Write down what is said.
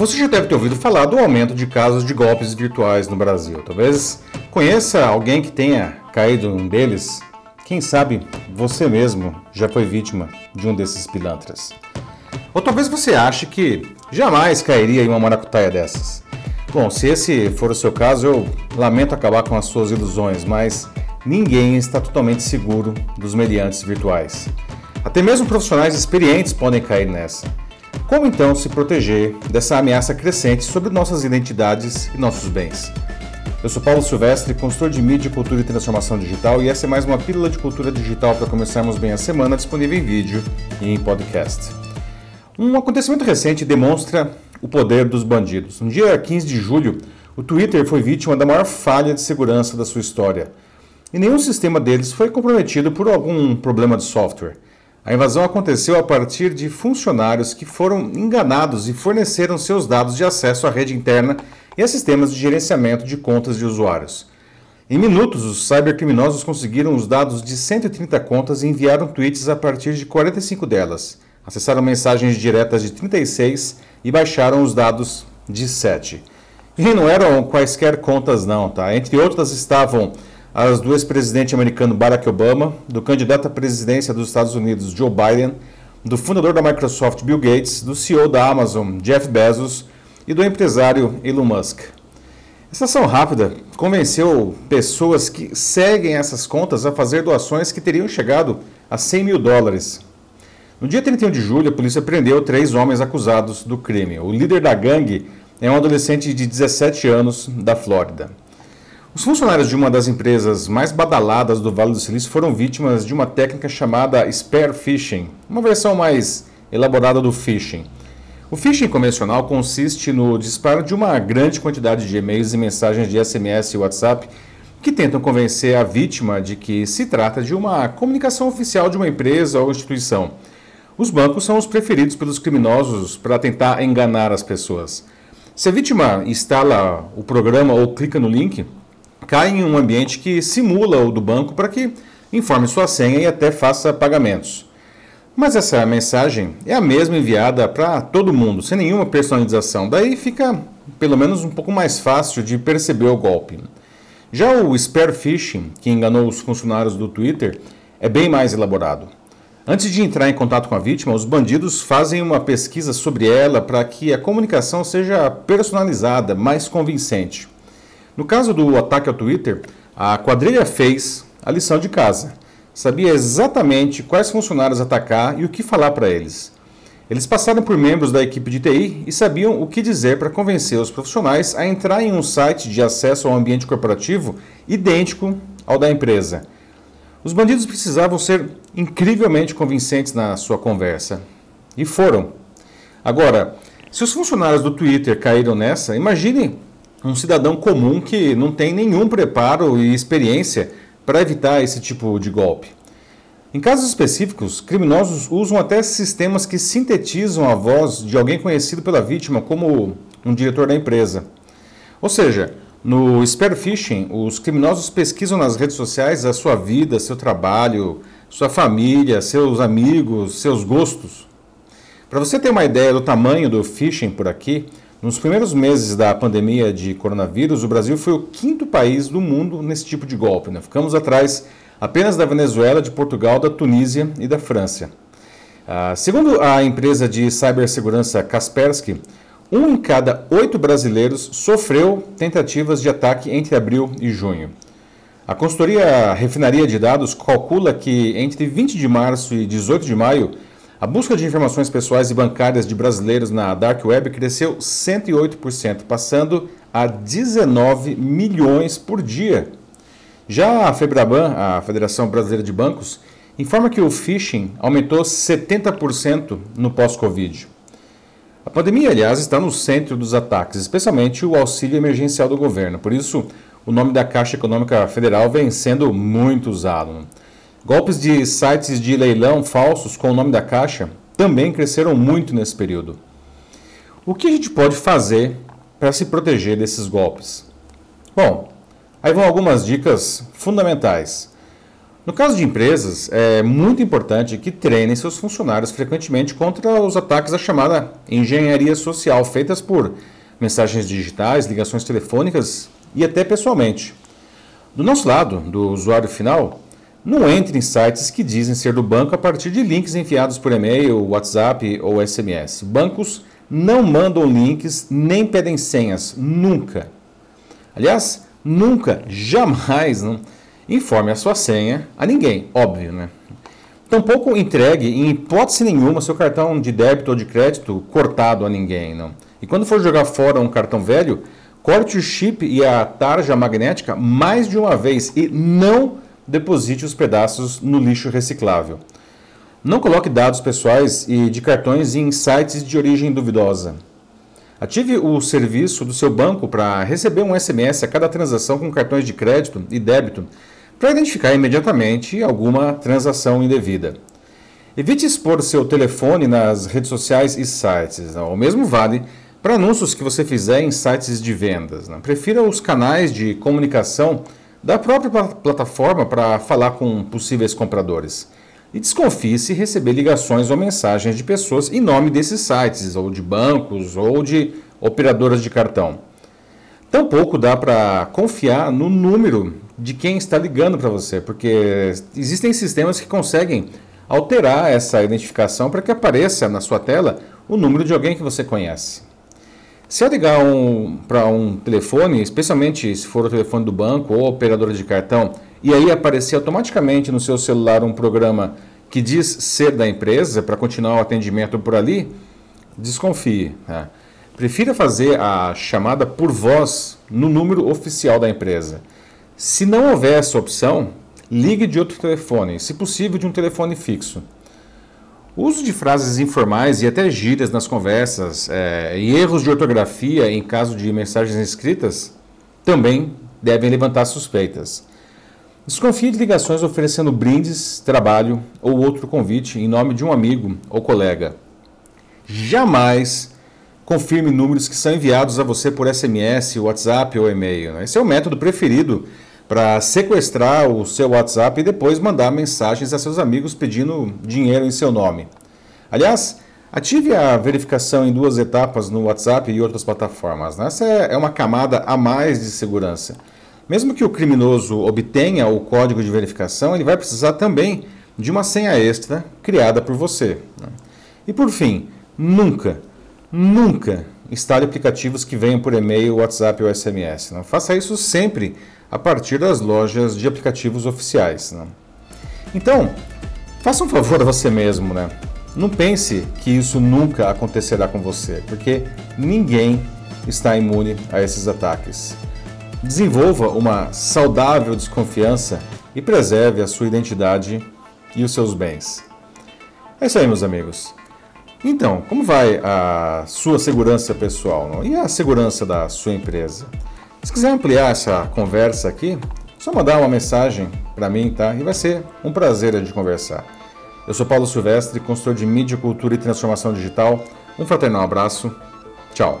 Você já deve ter ouvido falar do aumento de casos de golpes virtuais no Brasil. Talvez conheça alguém que tenha caído em um deles. Quem sabe você mesmo já foi vítima de um desses pilantras. Ou talvez você ache que jamais cairia em uma maracutaia dessas. Bom, se esse for o seu caso, eu lamento acabar com as suas ilusões, mas ninguém está totalmente seguro dos meliantes virtuais. Até mesmo profissionais experientes podem cair nessa. Como então se proteger dessa ameaça crescente sobre nossas identidades e nossos bens? Eu sou Paulo Silvestre, consultor de mídia, cultura e transformação digital, e essa é mais uma pílula de cultura digital para começarmos bem a semana, disponível em vídeo e em podcast. Um acontecimento recente demonstra o poder dos bandidos. No dia 15 de julho, o Twitter foi vítima da maior falha de segurança da sua história. E nenhum sistema deles foi comprometido por algum problema de software. A invasão aconteceu a partir de funcionários que foram enganados e forneceram seus dados de acesso à rede interna e a sistemas de gerenciamento de contas de usuários. Em minutos, os cybercriminosos conseguiram os dados de 130 contas e enviaram tweets a partir de 45 delas. Acessaram mensagens diretas de 36 e baixaram os dados de 7. E não eram quaisquer contas não, tá? Entre outras estavam as do ex-presidente americano Barack Obama, do candidato à presidência dos Estados Unidos Joe Biden, do fundador da Microsoft Bill Gates, do CEO da Amazon Jeff Bezos e do empresário Elon Musk. Essa ação rápida convenceu pessoas que seguem essas contas a fazer doações que teriam chegado a 100 mil dólares. No dia 31 de julho, a polícia prendeu três homens acusados do crime. O líder da gangue é um adolescente de 17 anos da Flórida. Os funcionários de uma das empresas mais badaladas do Vale do Silício foram vítimas de uma técnica chamada spear phishing, uma versão mais elaborada do phishing. O phishing convencional consiste no disparo de uma grande quantidade de e-mails e mensagens de SMS e WhatsApp que tentam convencer a vítima de que se trata de uma comunicação oficial de uma empresa ou instituição. Os bancos são os preferidos pelos criminosos para tentar enganar as pessoas. Se a vítima instala o programa ou clica no link, cai em um ambiente que simula o do banco para que informe sua senha e até faça pagamentos. Mas essa mensagem é a mesma enviada para todo mundo, sem nenhuma personalização. Daí fica pelo menos um pouco mais fácil de perceber o golpe. Já o spear phishing, que enganou os funcionários do Twitter, é bem mais elaborado. Antes de entrar em contato com a vítima, os bandidos fazem uma pesquisa sobre ela para que a comunicação seja personalizada, mais convincente. No caso do ataque ao Twitter, a quadrilha fez a lição de casa. Sabia exatamente quais funcionários atacar e o que falar para eles. Eles passaram por membros da equipe de TI e sabiam o que dizer para convencer os profissionais a entrar em um site de acesso ao ambiente corporativo idêntico ao da empresa. Os bandidos precisavam ser incrivelmente convincentes na sua conversa. E foram. Agora, se os funcionários do Twitter caíram nessa, imagine um cidadão comum que não tem nenhum preparo e experiência para evitar esse tipo de golpe. Em casos específicos, criminosos usam até sistemas que sintetizam a voz de alguém conhecido pela vítima como um diretor da empresa. Ou seja, no spear phishing, os criminosos pesquisam nas redes sociais a sua vida, seu trabalho, sua família, seus amigos, seus gostos. Para você ter uma ideia do tamanho do phishing por aqui, nos primeiros meses da pandemia de coronavírus, o Brasil foi o quinto país do mundo nesse tipo de golpe. Né? Ficamos atrás apenas da Venezuela, de Portugal, da Tunísia e da França. Ah, segundo a empresa de cibersegurança Kaspersky, um em cada oito brasileiros sofreu tentativas de ataque entre abril e junho. A consultoria Refinaria de Dados calcula que entre 20 de março e 18 de maio, a busca de informações pessoais e bancárias de brasileiros na Dark Web cresceu 108%, passando a 19 milhões por dia. Já a Febraban, a Federação Brasileira de Bancos, informa que o phishing aumentou 70% no pós-Covid. A pandemia, aliás, está no centro dos ataques, especialmente o auxílio emergencial do governo. Por isso, o nome da Caixa Econômica Federal vem sendo muito usado. Golpes de sites de leilão falsos com o nome da caixa também cresceram muito nesse período. O que a gente pode fazer para se proteger desses golpes? Bom, aí vão algumas dicas fundamentais. No caso de empresas, é muito importante que treinem seus funcionários frequentemente contra os ataques da chamada engenharia social, feitas por mensagens digitais, ligações telefônicas e até pessoalmente. Do nosso lado, do usuário final, não entre em sites que dizem ser do banco a partir de links enviados por e-mail, WhatsApp ou SMS. Bancos não mandam links nem pedem senhas, nunca. Aliás, nunca, jamais, não informe a sua senha a ninguém, óbvio, né? Tampouco entregue, em hipótese nenhuma, seu cartão de débito ou de crédito cortado a ninguém, não. E quando for jogar fora um cartão velho, corte o chip e a tarja magnética mais de uma vez e não deposite os pedaços no lixo reciclável. Não coloque dados pessoais e de cartões em sites de origem duvidosa. Ative o serviço do seu banco para receber um SMS a cada transação com cartões de crédito e débito para identificar imediatamente alguma transação indevida. Evite expor seu telefone nas redes sociais e sites. O mesmo vale para anúncios que você fizer em sites de vendas. Prefira os canais de comunicação da própria plataforma para falar com possíveis compradores. E desconfie se receber ligações ou mensagens de pessoas em nome desses sites, ou de bancos, ou de operadoras de cartão. Tampouco dá para confiar no número de quem está ligando para você, porque existem sistemas que conseguem alterar essa identificação para que apareça na sua tela o número de alguém que você conhece. Se eu ligar um, para um telefone, especialmente se for o telefone do banco ou operadora de cartão, e aí aparecer automaticamente no seu celular um programa que diz ser da empresa para continuar o atendimento por ali, desconfie. Tá? Prefira fazer a chamada por voz no número oficial da empresa. Se não houver essa opção, ligue de outro telefone, se possível de um telefone fixo. O uso de frases informais e até gírias nas conversas é, e erros de ortografia em caso de mensagens escritas também devem levantar suspeitas. Desconfie de ligações oferecendo brindes, trabalho ou outro convite em nome de um amigo ou colega. Jamais confirme números que são enviados a você por SMS, WhatsApp ou e-mail. Esse é o método preferido para sequestrar o seu WhatsApp e depois mandar mensagens a seus amigos pedindo dinheiro em seu nome. Aliás, ative a verificação em duas etapas no WhatsApp e outras plataformas. Né? Essa é uma camada a mais de segurança. Mesmo que o criminoso obtenha o código de verificação, ele vai precisar também de uma senha extra criada por você. Né? E por fim, nunca, nunca instale aplicativos que venham por e-mail, WhatsApp ou SMS. Né? Faça isso sempre a partir das lojas de aplicativos oficiais. Né? Então, faça um favor a você mesmo, né? Não pense que isso nunca acontecerá com você, porque ninguém está imune a esses ataques. Desenvolva uma saudável desconfiança e preserve a sua identidade e os seus bens. É isso aí, meus amigos. Então, como vai a sua segurança pessoal não? e a segurança da sua empresa? Se quiser ampliar essa conversa aqui, só mandar uma mensagem para mim, tá? E vai ser um prazer de conversar. Eu sou Paulo Silvestre, consultor de mídia, cultura e transformação digital. Um fraternal abraço. Tchau.